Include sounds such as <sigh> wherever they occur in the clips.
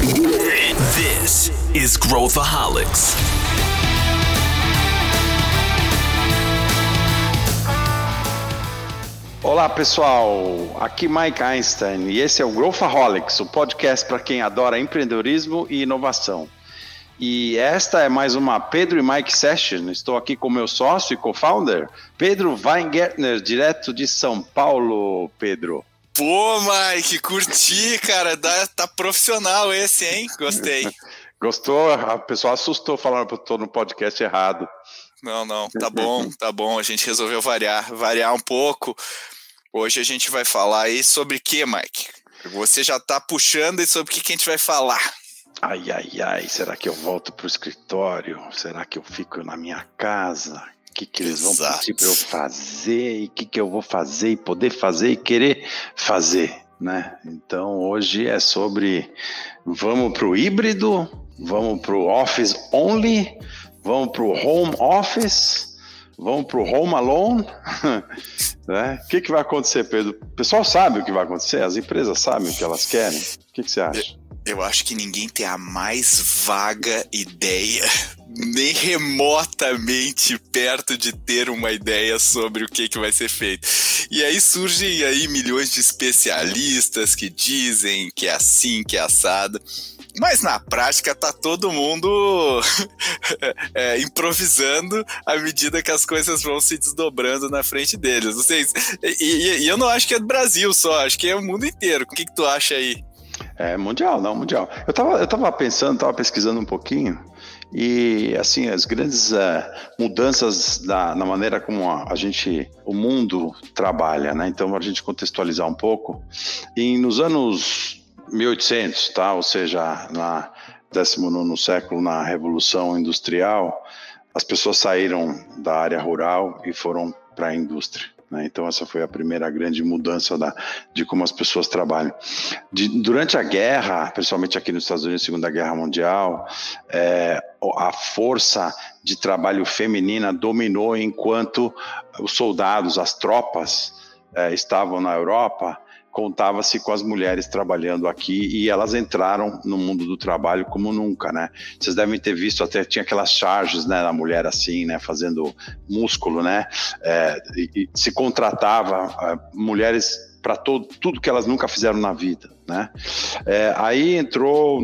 This is Growthaholics. Olá pessoal, aqui Mike Einstein e esse é o Growthaholics, o podcast para quem adora empreendedorismo e inovação. E esta é mais uma Pedro e Mike Session. Estou aqui com meu sócio e co-founder, Pedro Weingärtner, direto de São Paulo. Pedro. Pô, Mike, curti, cara. Tá profissional esse, hein? Gostei. Gostou? A pessoa assustou falando que eu tô no podcast errado. Não, não, tá bom, tá bom. A gente resolveu variar, variar um pouco. Hoje a gente vai falar aí sobre o que, Mike? Você já tá puxando e sobre o que, que a gente vai falar. Ai, ai, ai, será que eu volto pro escritório? Será que eu fico na minha casa? O que, que eles Exato. vão pedir para eu fazer? E o que, que eu vou fazer e poder fazer e querer fazer, né? Então hoje é sobre vamos pro híbrido, vamos pro office only, vamos pro home office, vamos pro home alone, <laughs> né? O que, que vai acontecer, Pedro? O pessoal sabe o que vai acontecer, as empresas sabem o que elas querem. O que, que você acha? Eu acho que ninguém tem a mais vaga ideia, <laughs> nem remotamente perto de ter uma ideia sobre o que, que vai ser feito. E aí surgem aí milhões de especialistas que dizem que é assim, que é assado. Mas na prática tá todo mundo <laughs> é, improvisando à medida que as coisas vão se desdobrando na frente deles. Sei, e, e, e eu não acho que é do Brasil só, acho que é o mundo inteiro. O que, que tu acha aí? É mundial, não, mundial. Eu estava eu tava pensando, estava pesquisando um pouquinho, e assim, as grandes uh, mudanças da, na maneira como a, a, gente, o mundo trabalha, né? Então, a gente contextualizar um pouco. E nos anos 1800, tá? Ou seja, na 19 século, na Revolução Industrial, as pessoas saíram da área rural e foram para a indústria. Né? Então, essa foi a primeira grande mudança da, de como as pessoas trabalham. De, durante a guerra, principalmente aqui nos Estados Unidos, Segunda Guerra Mundial, é, a força de trabalho feminina dominou enquanto os soldados, as tropas, é, estavam na Europa contava-se com as mulheres trabalhando aqui e elas entraram no mundo do trabalho como nunca, né? Vocês devem ter visto até tinha aquelas charges, né, da mulher assim, né, fazendo músculo, né? É, e, e se contratava é, mulheres para tudo que elas nunca fizeram na vida, né? É, aí entrou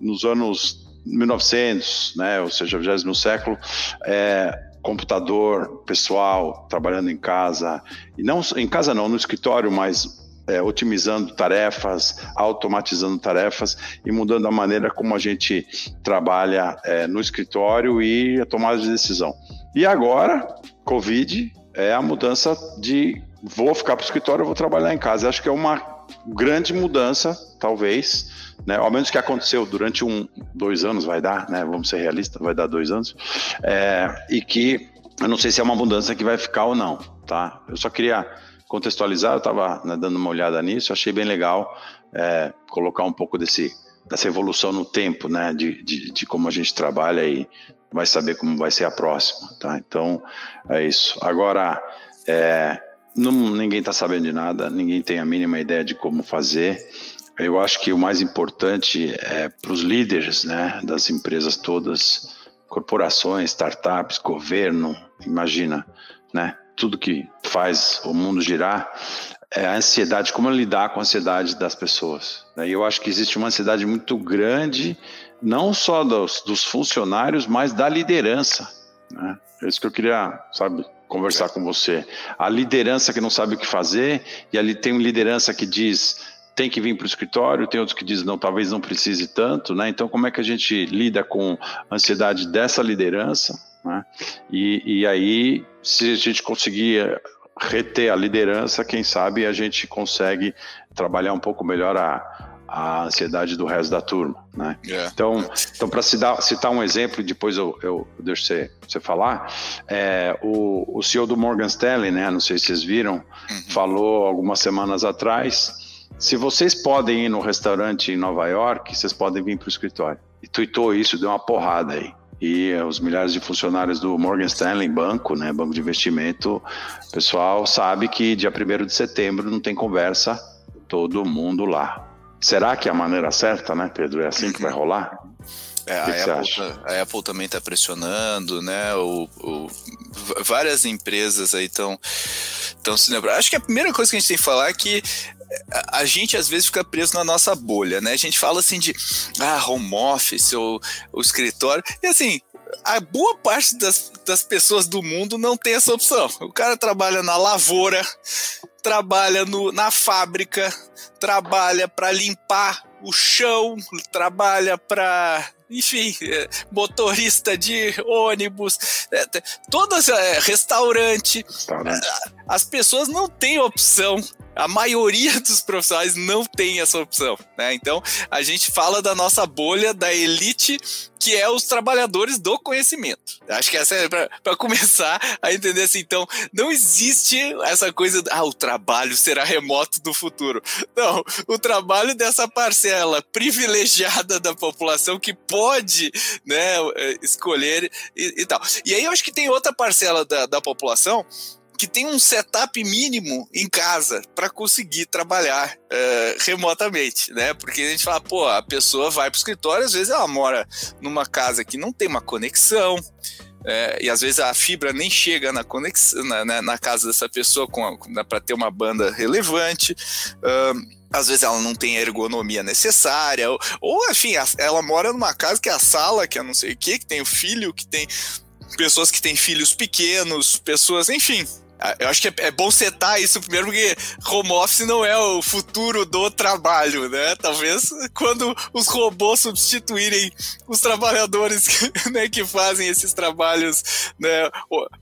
nos anos 1900, né? Ou seja, já no século. É, computador pessoal, trabalhando em casa, e não em casa não, no escritório, mas é, otimizando tarefas, automatizando tarefas e mudando a maneira como a gente trabalha é, no escritório e a tomada de decisão. E agora, Covid é a mudança de vou ficar para o escritório, vou trabalhar em casa. Acho que é uma grande mudança, talvez, né? Ao menos que aconteceu durante um, dois anos, vai dar, né? Vamos ser realistas, vai dar dois anos, é, e que eu não sei se é uma mudança que vai ficar ou não, tá? Eu só queria contextualizar, eu estava né, dando uma olhada nisso, achei bem legal é, colocar um pouco desse, dessa evolução no tempo, né, de, de, de, como a gente trabalha e vai saber como vai ser a próxima, tá? Então, é isso. Agora, é, não, ninguém está sabendo de nada, ninguém tem a mínima ideia de como fazer. Eu acho que o mais importante é para os líderes, né, das empresas todas, corporações, startups, governo, imagina, né? Tudo que faz o mundo girar é a ansiedade, como lidar com a ansiedade das pessoas. E eu acho que existe uma ansiedade muito grande, não só dos, dos funcionários, mas da liderança. Né? É isso que eu queria, sabe, conversar com você. A liderança que não sabe o que fazer, e ali tem uma liderança que diz tem que vir para o escritório, tem outros que dizem não, talvez não precise tanto, né? Então, como é que a gente lida com a ansiedade dessa liderança? Né? E, e aí, se a gente conseguir reter a liderança, quem sabe a gente consegue trabalhar um pouco melhor a, a ansiedade do resto da turma, né? Yeah. É. Então, então para citar um exemplo, depois eu, eu deixo você, você falar, é, o, o CEO do Morgan Stanley, né? Não sei se vocês viram, uhum. falou algumas semanas atrás, se vocês podem ir no restaurante em Nova York, vocês podem vir para o escritório. E tuitou isso, deu uma porrada aí e os milhares de funcionários do Morgan Stanley, banco, né, banco de investimento, o pessoal sabe que dia 1 de setembro não tem conversa, todo mundo lá. Será que é a maneira certa, né, Pedro? É assim que vai rolar? É, a, Apple, tá, a, Apple, também está pressionando, né? O, o, várias empresas aí estão se lembrando. Acho que a primeira coisa que a gente tem que falar é que a gente às vezes fica preso na nossa bolha, né? A gente fala assim de ah, home office ou o escritório, e assim, a boa parte das, das pessoas do mundo não tem essa opção. O cara trabalha na lavoura, trabalha no, na fábrica, trabalha para limpar o chão, trabalha para enfim, é, motorista de ônibus, é, todas é, restaurante. As pessoas não têm opção a maioria <laughs> dos profissionais não tem essa opção, né? Então, a gente fala da nossa bolha, da elite, que é os trabalhadores do conhecimento. Acho que essa é para começar a entender assim. Então, não existe essa coisa, ah, o trabalho será remoto do futuro. Não, o trabalho dessa parcela privilegiada da população que pode, né, escolher e, e tal. E aí eu acho que tem outra parcela da, da população que tem um setup mínimo em casa para conseguir trabalhar uh, remotamente, né? Porque a gente fala, pô, a pessoa vai para o escritório, às vezes ela mora numa casa que não tem uma conexão, é, e às vezes a fibra nem chega na conexão na, na, na casa dessa pessoa para ter uma banda relevante. Uh, às vezes ela não tem a ergonomia necessária, ou, ou enfim, ela mora numa casa que é a sala, que é não sei o que, que tem o filho, que tem pessoas que têm filhos pequenos, pessoas, enfim, eu acho que é, é, bom setar isso primeiro, porque home office não é o futuro do trabalho, né? Talvez quando os robôs substituírem os trabalhadores que, <laughs> né, que fazem esses trabalhos né,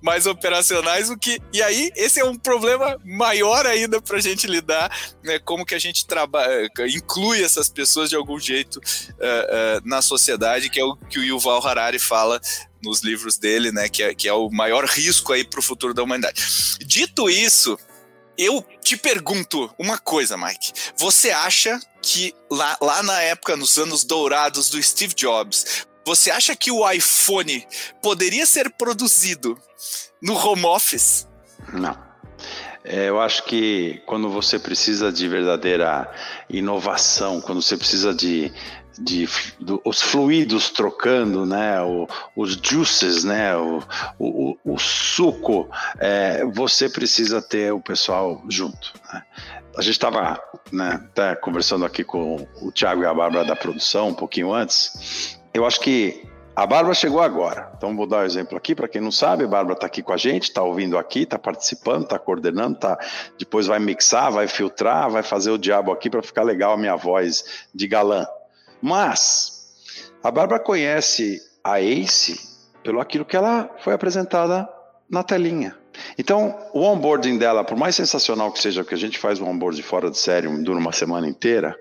mais operacionais, o que. E aí, esse é um problema maior ainda para a gente lidar, né? Como que a gente trabalha, inclui essas pessoas de algum jeito uh, uh, na sociedade, que é o que o Yuval Harari fala nos livros dele, né, que é, que é o maior risco aí para o futuro da humanidade. Dito isso, eu te pergunto uma coisa, Mike. Você acha que lá, lá na época, nos anos dourados do Steve Jobs, você acha que o iPhone poderia ser produzido no home office? Não. É, eu acho que quando você precisa de verdadeira inovação, quando você precisa de de do, os fluidos trocando, né, o, os juices, né, o, o, o suco, é, você precisa ter o pessoal junto. Né? A gente estava né, até conversando aqui com o Thiago e a Bárbara da produção um pouquinho antes. Eu acho que a Bárbara chegou agora, então vou dar um exemplo aqui para quem não sabe. A Bárbara está aqui com a gente, está ouvindo aqui, está participando, está coordenando, tá, depois vai mixar, vai filtrar, vai fazer o diabo aqui para ficar legal a minha voz de galã. Mas a Bárbara conhece a Ace pelo aquilo que ela foi apresentada na telinha. Então, o onboarding dela, por mais sensacional que seja, que a gente faz um onboarding fora de série, dura uma semana inteira,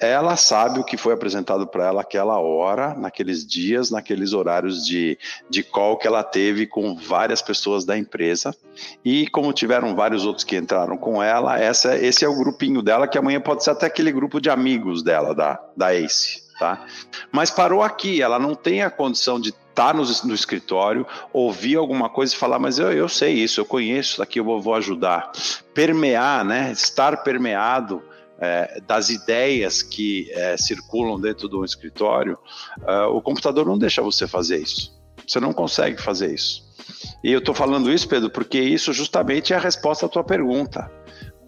ela sabe o que foi apresentado para ela aquela hora, naqueles dias, naqueles horários de, de call que ela teve com várias pessoas da empresa. E como tiveram vários outros que entraram com ela, essa, esse é o grupinho dela, que amanhã pode ser até aquele grupo de amigos dela, da, da ACE. Tá? Mas parou aqui, ela não tem a condição de tá no, no, escritório, ouvir alguma coisa e falar, mas eu, eu sei isso, eu conheço isso aqui, eu vou, vou ajudar. Permear, né? Estar permeado é, das ideias que é, circulam dentro do escritório, é, o computador não deixa você fazer isso. Você não consegue fazer isso. E eu estou falando isso, Pedro, porque isso justamente é a resposta à tua pergunta.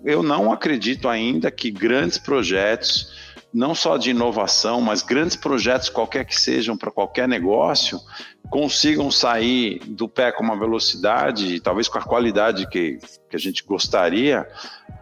Eu não acredito ainda que grandes projetos, não só de inovação, mas grandes projetos, qualquer que sejam para qualquer negócio, consigam sair do pé com uma velocidade, talvez com a qualidade que, que a gente gostaria,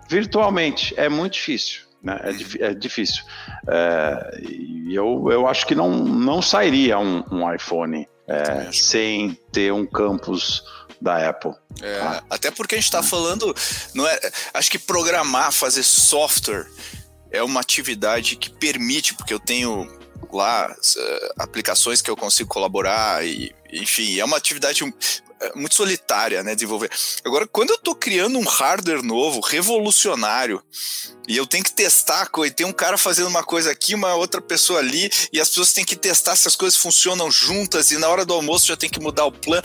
virtualmente. É muito difícil. Né? É, é difícil. É, e eu, eu acho que não, não sairia um, um iPhone é, sem ter um campus da Apple. Tá? Até porque a gente está falando, não é? Acho que programar, fazer software é uma atividade que permite, porque eu tenho lá uh, aplicações que eu consigo colaborar e enfim, é uma atividade é, muito solitária, né, desenvolver. Agora, quando eu estou criando um hardware novo, revolucionário, e eu tenho que testar, e tem um cara fazendo uma coisa aqui, uma outra pessoa ali, e as pessoas têm que testar se as coisas funcionam juntas, e na hora do almoço já tem que mudar o plano.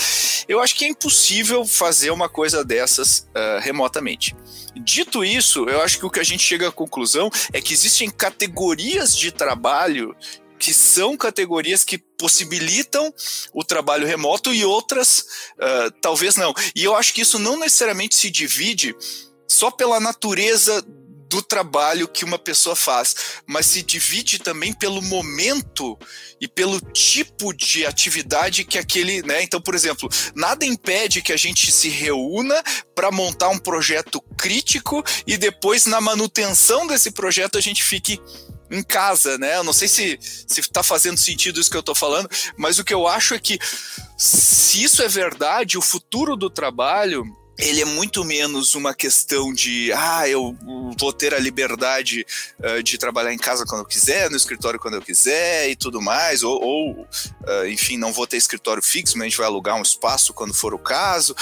Eu acho que é impossível fazer uma coisa dessas uh, remotamente. Dito isso, eu acho que o que a gente chega à conclusão é que existem categorias de trabalho que são categorias que possibilitam o trabalho remoto e outras uh, talvez não. E eu acho que isso não necessariamente se divide só pela natureza do trabalho que uma pessoa faz, mas se divide também pelo momento e pelo tipo de atividade que aquele, né? Então, por exemplo, nada impede que a gente se reúna para montar um projeto crítico e depois na manutenção desse projeto a gente fique em casa, né? Eu não sei se se está fazendo sentido isso que eu estou falando, mas o que eu acho é que se isso é verdade, o futuro do trabalho ele é muito menos uma questão de ah, eu vou ter a liberdade uh, de trabalhar em casa quando eu quiser, no escritório quando eu quiser e tudo mais, ou, ou uh, enfim, não vou ter escritório fixo, mas a gente vai alugar um espaço quando for o caso.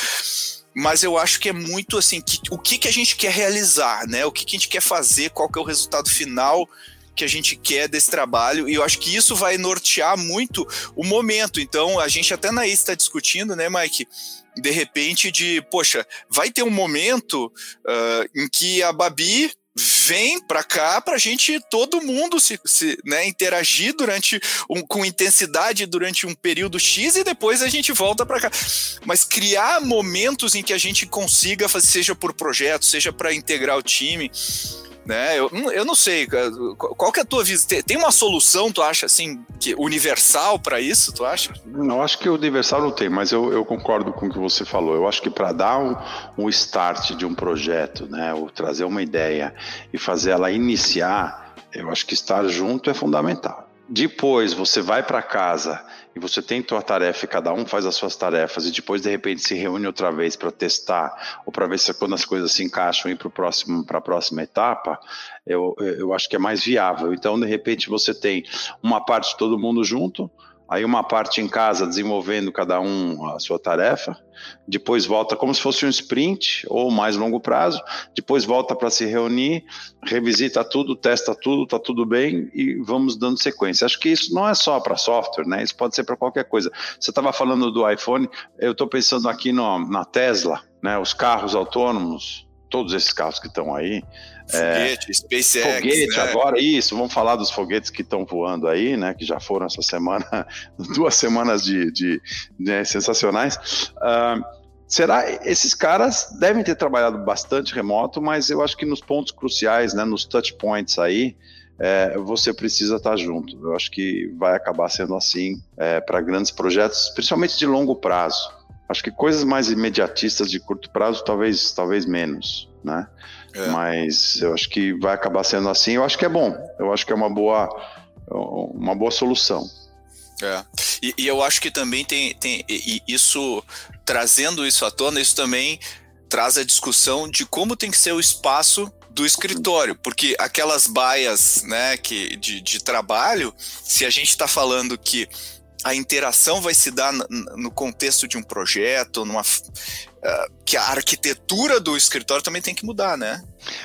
Mas eu acho que é muito assim, que, o que, que a gente quer realizar, né? O que, que a gente quer fazer, qual que é o resultado final que a gente quer desse trabalho, e eu acho que isso vai nortear muito o momento. Então, a gente até na está discutindo, né, Mike? De repente de, poxa, vai ter um momento uh, em que a Babi vem para cá para a gente todo mundo se, se né, interagir durante um, com intensidade durante um período X e depois a gente volta para cá. Mas criar momentos em que a gente consiga fazer, seja por projeto, seja para integrar o time, né? Eu, hum, eu não sei, qual que é a tua visão? Tem uma solução, tu acha, assim, que universal para isso, tu acha? Não, acho que universal não tem, mas eu, eu concordo com o que você falou. Eu acho que para dar um, um start de um projeto, né, ou trazer uma ideia e fazer ela iniciar, eu acho que estar junto é fundamental. Depois você vai para casa e você tem tua tarefa e cada um faz as suas tarefas e depois de repente se reúne outra vez para testar ou para ver se quando as coisas se encaixam e para próximo para a próxima etapa, eu, eu acho que é mais viável. Então de repente você tem uma parte de todo mundo junto, aí uma parte em casa desenvolvendo cada um a sua tarefa, depois volta como se fosse um sprint ou mais longo prazo, depois volta para se reunir, revisita tudo, testa tudo, tá tudo bem e vamos dando sequência. Acho que isso não é só para software, né? Isso pode ser para qualquer coisa. Você estava falando do iPhone, eu estou pensando aqui no, na Tesla, né? Os carros autônomos, todos esses carros que estão aí, Foguete, é, SpaceX. Foguete, né? agora, isso, vamos falar dos foguetes que estão voando aí, né? Que já foram essa semana, <laughs> duas semanas de, de, de né, sensacionais. Uh, será esses caras devem ter trabalhado bastante remoto, mas eu acho que nos pontos cruciais, né, nos touch points aí, é, você precisa estar junto. Eu acho que vai acabar sendo assim é, para grandes projetos, principalmente de longo prazo. Acho que coisas mais imediatistas de curto prazo, talvez, talvez menos, né? É. Mas eu acho que vai acabar sendo assim. Eu acho que é bom. Eu acho que é uma boa, uma boa solução. É. E, e, eu acho que também tem, tem isso trazendo isso à tona, isso também traz a discussão de como tem que ser o espaço do escritório, porque aquelas baias né, que, de, de trabalho, se a gente está falando que a interação vai se dar no contexto de um projeto, numa, uh, que a arquitetura do escritório também tem que mudar, né?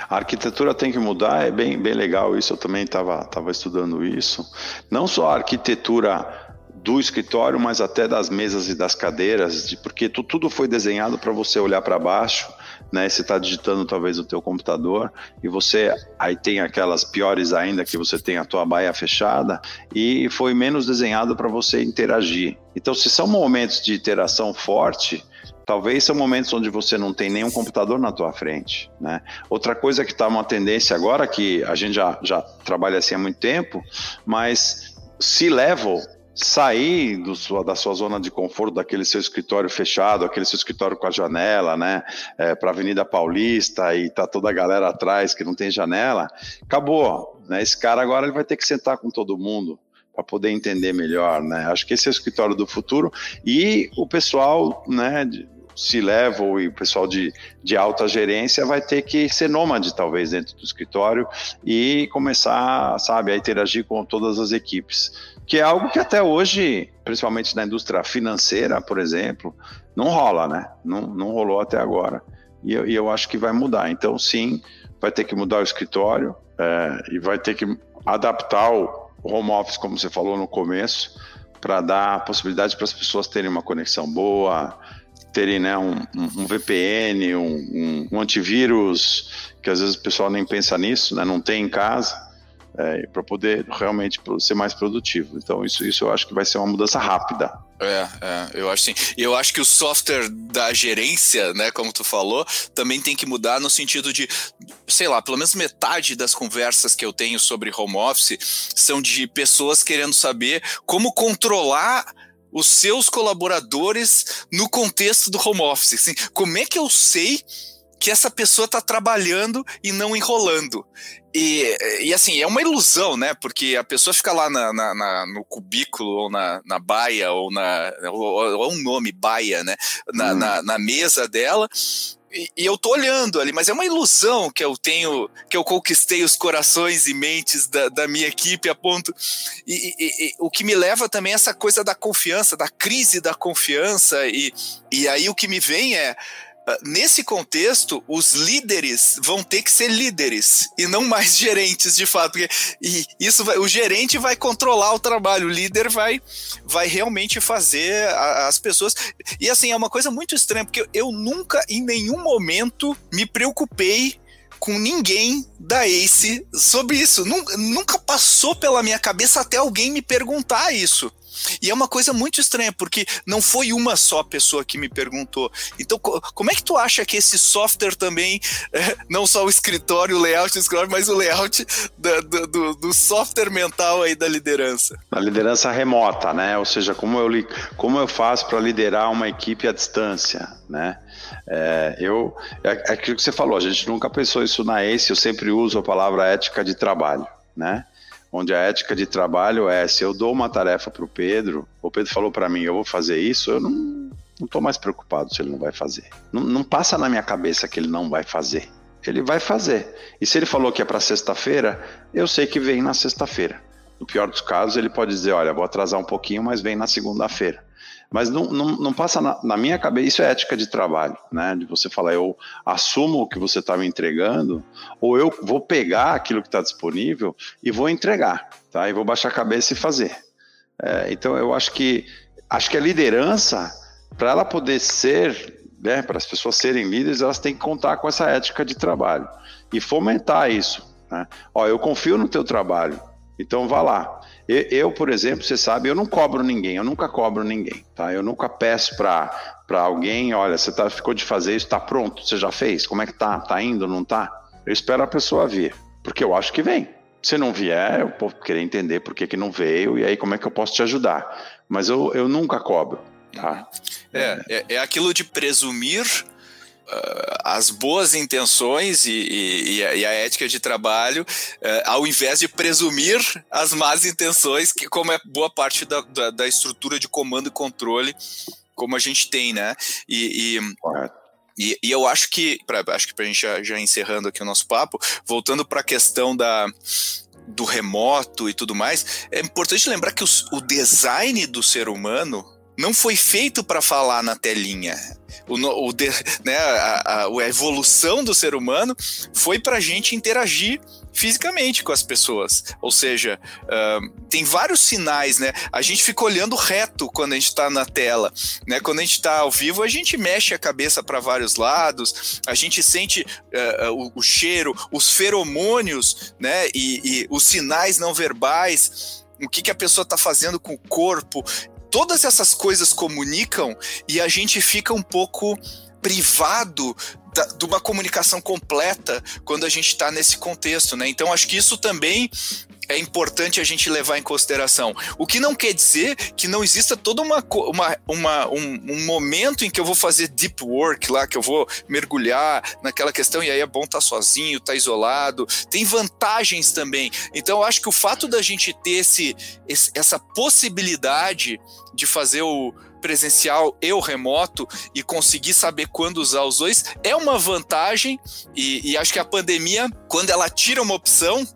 A arquitetura tem que mudar, é bem, bem legal isso, eu também estava tava estudando isso. Não só a arquitetura do escritório, mas até das mesas e das cadeiras, de, porque tu, tudo foi desenhado para você olhar para baixo né? Você está digitando talvez no teu computador e você aí tem aquelas piores ainda que você tem a tua baia fechada e foi menos desenhado para você interagir. Então, se são momentos de interação forte, talvez são momentos onde você não tem nenhum computador na tua frente, né? Outra coisa que está uma tendência agora que a gente já, já trabalha assim há muito tempo, mas se level sair do sua, da sua zona de conforto, daquele seu escritório fechado, aquele seu escritório com a janela, né, é, para a Avenida Paulista e tá toda a galera atrás que não tem janela, acabou. Né? Esse cara agora ele vai ter que sentar com todo mundo para poder entender melhor, né? Acho que esse é o escritório do futuro e o pessoal, né, se level e o pessoal de, de alta gerência vai ter que ser nômade, talvez, dentro do escritório e começar, sabe, a interagir com todas as equipes que é algo que até hoje, principalmente na indústria financeira, por exemplo, não rola, né? Não, não rolou até agora. E eu, e eu acho que vai mudar. Então, sim, vai ter que mudar o escritório é, e vai ter que adaptar o home office, como você falou no começo, para dar possibilidade para as pessoas terem uma conexão boa, terem né, um, um VPN, um, um, antivírus, que às vezes o pessoal nem pensa nisso, né, não tem em casa, é, para poder realmente ser mais produtivo. Então, isso, isso eu acho que vai ser uma mudança rápida. É, é, eu acho sim. Eu acho que o software da gerência, né, como tu falou, também tem que mudar no sentido de, sei lá, pelo menos metade das conversas que eu tenho sobre home office são de pessoas querendo saber como controlar os seus colaboradores no contexto do home office. Assim, como é que eu sei que essa pessoa está trabalhando e não enrolando? E, e, assim, é uma ilusão, né? Porque a pessoa fica lá na, na, na no cubículo, ou na, na baia, ou na. Ou, ou um nome, baia, né? Na, hum. na, na, mesa dela, e, e, eu tô olhando ali, mas é uma ilusão que eu tenho, que eu conquistei os corações e mentes da, da minha equipe a ponto. E, e, o que me leva também a essa coisa da confiança, da crise da confiança, e, e aí o que me vem é nesse contexto, os líderes vão ter que ser líderes e não mais <laughs> gerentes, de fato. Porque, e isso vai, o gerente vai controlar o trabalho, o líder vai, vai realmente fazer a, as pessoas. E assim, é uma coisa muito estranha, porque eu nunca, em nenhum momento, me preocupei com ninguém da Ace sobre isso. Nunca passou pela minha cabeça até alguém me perguntar isso. E é uma coisa muito estranha, porque não foi uma só pessoa que me perguntou. Então, como é que tu acha que esse software também, é, não só o escritório, o layout do escritório, mas o layout do, do, software mental aí da liderança? Da liderança remota, né? Ou seja, como eu, como eu faço para liderar uma equipe à distância, né? É, eu, é aquilo que você falou, a gente nunca pensou isso na ACE, eu sempre uso a palavra ética de trabalho, né? Onde a ética de trabalho é: se eu dou uma tarefa para o Pedro, o Pedro falou para mim, eu vou fazer isso, eu não estou mais preocupado se ele não vai fazer. Não, não, passa na minha cabeça que ele não vai fazer. Ele vai fazer. E se ele falou que é para sexta-feira, eu sei que vem na sexta-feira. No pior dos casos, ele pode dizer: olha, vou atrasar um pouquinho, mas vem na segunda-feira. Mas não, não, não passa na, na, minha cabeça, isso é ética de trabalho, né? De você falar, eu assumo o que você está me entregando, ou eu vou pegar aquilo que está disponível e vou entregar, tá? E vou baixar a cabeça e fazer. É, então eu acho que acho que a liderança, para ela poder ser, né, para as pessoas serem líderes, elas têm que contar com essa ética de trabalho e fomentar isso. Né? Ó, eu confio no teu trabalho, então vá lá. Eu, por exemplo, você sabe, eu não cobro ninguém, eu nunca cobro ninguém, tá? Eu nunca peço para alguém, olha, você tá, ficou de fazer isso, está pronto, você já fez? Como é que tá? Tá indo, não tá? Eu espero a pessoa vir, porque eu acho que vem. Se não vier, eu vou querer entender por que, que não veio e aí como é que eu posso te ajudar. Mas eu, eu nunca cobro, tá? É, é, é aquilo de presumir as boas intenções e, e, e, a, ética de trabalho, uh, ao invés de presumir as más intenções, que como é boa parte da, da, da estrutura de comando e controle como a gente tem, né? E, e, e, eu acho que, pra, acho que para a gente já, já encerrando aqui o nosso papo, voltando para a questão da, do remoto e tudo mais, é importante lembrar que os, o design do ser humano não foi feito para falar na telinha. O, o né, a, a, a, evolução do ser humano foi para a gente interagir fisicamente com as pessoas. Ou seja, uh, tem vários sinais, né? A gente fica olhando reto quando a gente está na tela, né? Quando a gente está ao vivo, a gente mexe a cabeça para vários lados, a gente sente uh, o, o, cheiro, os feromônios, né? E, e os sinais não verbais o que, que a pessoa está fazendo com o corpo todas essas coisas comunicam e a gente fica um pouco privado da, de uma comunicação completa quando a gente está nesse contexto, né? Então acho que isso também é importante a gente levar em consideração. O que não quer dizer que não exista todo uma, uma, uma um, um, momento em que eu vou fazer deep work lá, que eu vou mergulhar naquela questão, e aí é bom estar tá sozinho, estar tá isolado. Tem vantagens também. Então, eu acho que o fato da gente ter esse, esse essa possibilidade de fazer o presencial e o remoto e conseguir saber quando usar os dois é uma vantagem e, e acho que a pandemia, quando ela tira uma opção,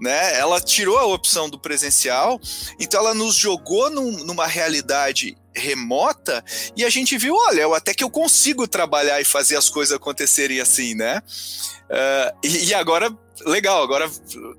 né? Ela tirou a opção do presencial, então ela nos jogou num, numa realidade remota e a gente viu, olha, até que eu consigo trabalhar e fazer as coisas acontecerem assim, né? Uh, e, e, agora legal, agora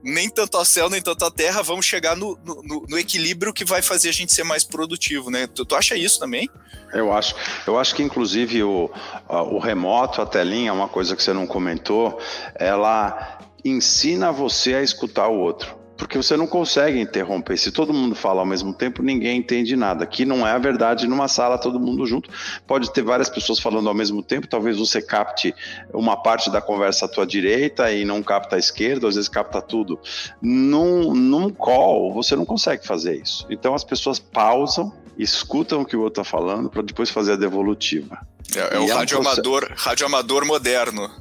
nem tanto ao céu, nem tanto à terra, vamos chegar no, no, no equilíbrio que vai fazer a gente ser mais produtivo, né? Tu, tu, acha isso também? Eu acho. Eu acho que, inclusive, o, o remoto, a telinha, uma coisa que você não comentou, ela ensina você a escutar o outro porque você não consegue interromper. Se todo mundo fala ao mesmo tempo, ninguém entende nada. Aqui não é a verdade numa sala, todo mundo junto. Pode ter várias pessoas falando ao mesmo tempo, talvez você capte uma parte da conversa à tua direita e não capta à esquerda, às vezes capta tudo. Num, num call, você não consegue fazer isso. Então as pessoas pausam, escutam o que o outro está falando para depois fazer a devolutiva. É, é o radioamador, é um radioamador moderno.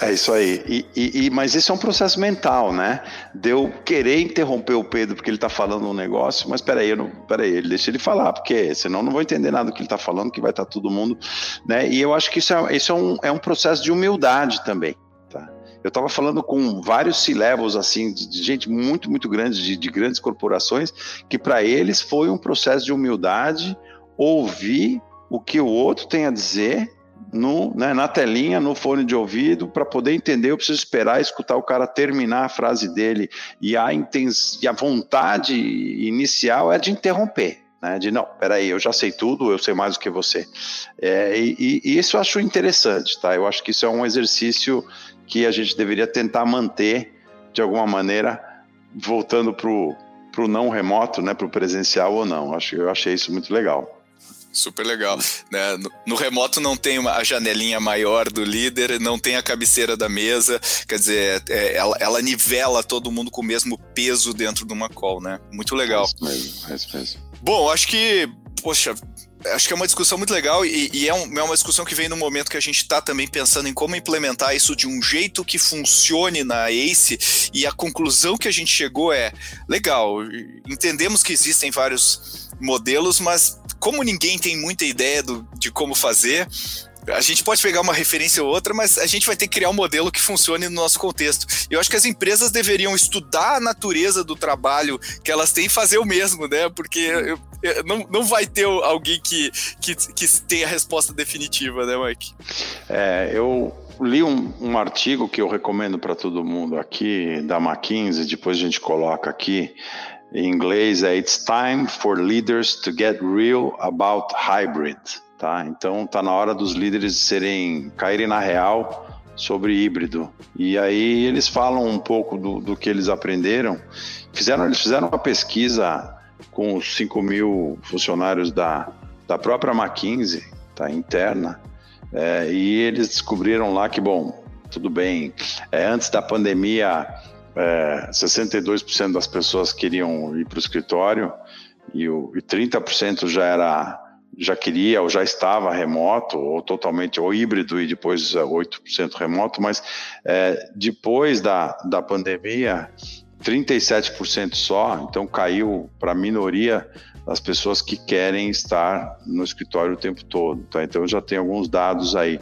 É isso aí. E, e, e, mas esse é um processo mental, né? De eu querer interromper o Pedro porque ele está falando um negócio, mas peraí, eu não, peraí, deixa ele falar, porque senão eu não vou entender nada do que ele está falando, que vai estar tá todo mundo. Né? E eu acho que isso, é, isso é, um, é um processo de humildade também. Tá? Eu estava falando com vários C-levels, assim, de, de, gente muito, muito grande, de, de grandes corporações, que para eles foi um processo de humildade ouvir o que o outro tem a dizer no, né, na telinha, no fone de ouvido, para poder entender, eu preciso esperar escutar o cara terminar a frase dele. E a, intens e a vontade inicial é de interromper. Né, de não, peraí, eu já sei tudo, eu sei mais do que você. É, e, e, isso eu acho interessante, tá? Eu acho que isso é um exercício que a gente deveria tentar manter de alguma maneira, voltando para o não remoto, né, para o presencial ou não. Acho, eu achei isso muito legal. Super legal. Né? No, no, remoto não tem uma, a janelinha maior do líder, não tem a cabeceira da mesa, quer dizer, é, ela, ela, nivela todo mundo com o mesmo peso dentro de uma call, né? Muito legal. É isso mesmo, é isso mesmo. Bom, acho que, poxa, acho que é uma discussão muito legal e, e é, um, é, uma discussão que vem no momento que a gente está também pensando em como implementar isso de um jeito que funcione na ACE e a conclusão que a gente chegou é, legal, entendemos que existem vários modelos, mas como ninguém tem muita ideia do, de como fazer, a gente pode pegar uma referência ou outra, mas a gente vai ter que criar um modelo que funcione no nosso contexto. Eu acho que as empresas deveriam estudar a natureza do trabalho que elas têm e fazer o mesmo, né? Porque não, não vai ter alguém que, que, que tenha a resposta definitiva, né, Mike? É, eu li um, um artigo que eu recomendo para todo mundo aqui, da McKinsey, depois a gente coloca aqui. Em inglês é It's time for leaders to get real about hybrid. Tá? Então está na hora dos líderes serem caírem na real sobre híbrido. E aí eles falam um pouco do, do que eles aprenderam. Fizeram, eles fizeram uma pesquisa com os 5 mil funcionários da, da própria McKinsey, tá, interna, é, e eles descobriram lá que, bom, tudo bem, é, antes da pandemia é, 62% das pessoas queriam ir para o escritório e, o, e 30% já era já queria ou já estava remoto ou totalmente ou híbrido e depois 8% é, remoto, mas é, depois da, da pandemia 37% só, então caiu para a minoria das pessoas que querem estar no escritório o tempo todo. Tá? Então já tem alguns dados aí.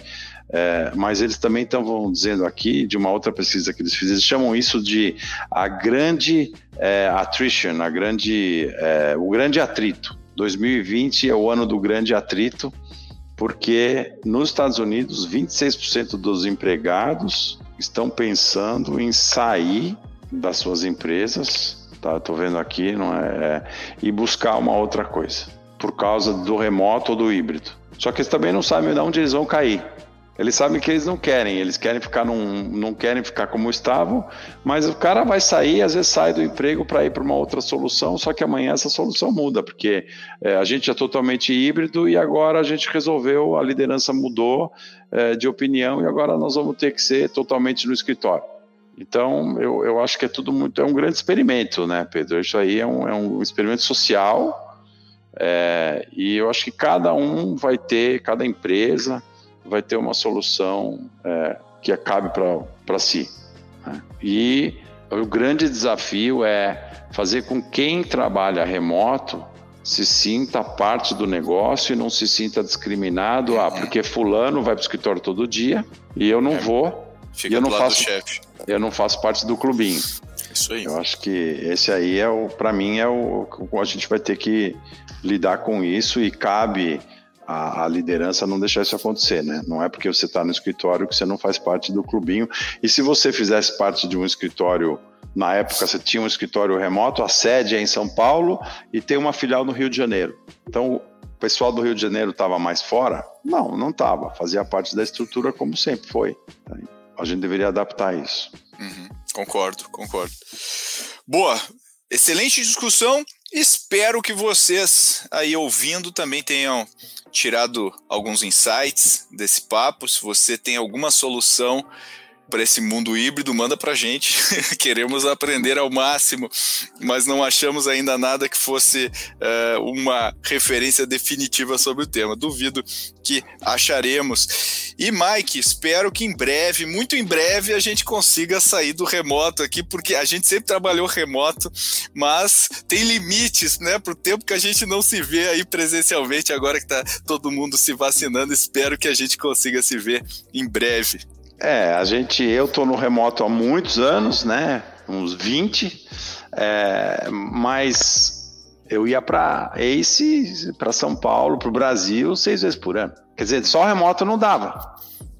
É, mas eles também estão dizendo aqui, de uma outra pesquisa que eles fizeram, eles chamam isso de a grande é, attrition, a grande, é, o grande atrito. 2020 é o ano do grande atrito, porque nos Estados Unidos, 26% dos empregados estão pensando em sair das suas empresas, tá? Estou vendo aqui, não é, é, e buscar uma outra coisa, por causa do remoto ou do híbrido. Só que eles também não sabem de onde eles vão cair. Eles sabem que eles não querem, eles querem ficar num, não querem ficar como estavam, mas o cara vai sair, às vezes sai do emprego para ir para uma outra solução, só que amanhã essa solução muda, porque é, a gente é totalmente híbrido e agora a gente resolveu, a liderança mudou é, de opinião e agora nós vamos ter que ser totalmente no escritório. Então, eu, eu acho que é tudo muito, é um grande experimento, né, Pedro? Isso aí é um, é um experimento social é, e eu acho que cada um vai ter, cada empresa vai ter uma solução é, que acabe para si. Né? E o grande desafio é fazer com quem trabalha remoto se sinta parte do negócio e não se sinta discriminado, ah, porque fulano vai para o escritório todo dia e eu não é, vou. Fica e eu não faço, chefe. Eu não faço parte do clubinho. Isso aí. Eu acho que esse aí é o, para mim é o, a gente vai ter que lidar com isso e cabe a, a, liderança não deixar isso acontecer, né? Não é porque você está no escritório que você não faz parte do clubinho. E se você fizesse parte de um escritório, na época você tinha um escritório remoto, a sede é em São Paulo e tem uma filial no Rio de Janeiro. Então, o pessoal do Rio de Janeiro estava mais fora? Não, não estava. Fazia parte da estrutura como sempre foi. A gente deveria adaptar isso. Uhum, concordo, concordo. Boa, excelente discussão. Espero que vocês aí ouvindo também tenham tirado alguns insights desse papo. Se você tem alguma solução para esse mundo híbrido, manda para gente. <laughs> Queremos aprender ao máximo, mas não achamos ainda nada que fosse uh, uma referência definitiva sobre o tema. Duvido que acharemos. E Mike, espero que em breve, muito em breve, a gente consiga sair do remoto aqui, porque a gente sempre trabalhou remoto, mas tem limites, né, para o tempo que a gente não se vê aí presencialmente, agora que está todo mundo se vacinando. Espero que a gente consiga se ver em breve. É, a gente, eu tô no remoto há muitos anos, né? Uns 20, é, mas eu ia para Ace, para São Paulo, para o Brasil, seis vezes por ano. Quer dizer, só remoto não dava.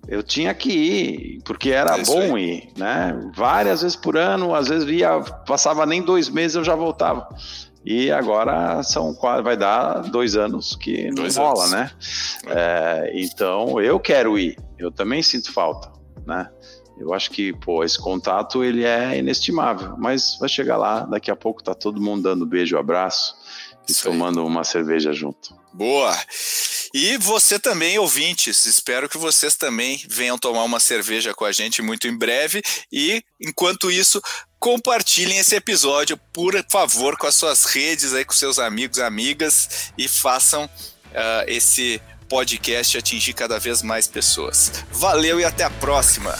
Eu tinha que ir, porque era é bom ir, né? Várias vezes por ano, às vezes via, passava nem dois meses, eu já voltava. E agora são vai dar dois anos que não dois rola, anos. né? É, então eu quero ir, eu também sinto falta né? Eu acho que, pô, esse contato ele é inestimável, mas vai chegar lá, daqui a pouco tá todo mundo dando beijo, abraço e Isso tomando uma cerveja junto. Boa! E você também, ouvintes, espero que vocês também venham tomar uma cerveja com a gente muito em breve. E, enquanto isso, compartilhem esse episódio, por favor, com as suas redes, aí, com seus amigos e amigas, e façam uh, esse podcast atingir cada vez mais pessoas. Valeu e até a próxima!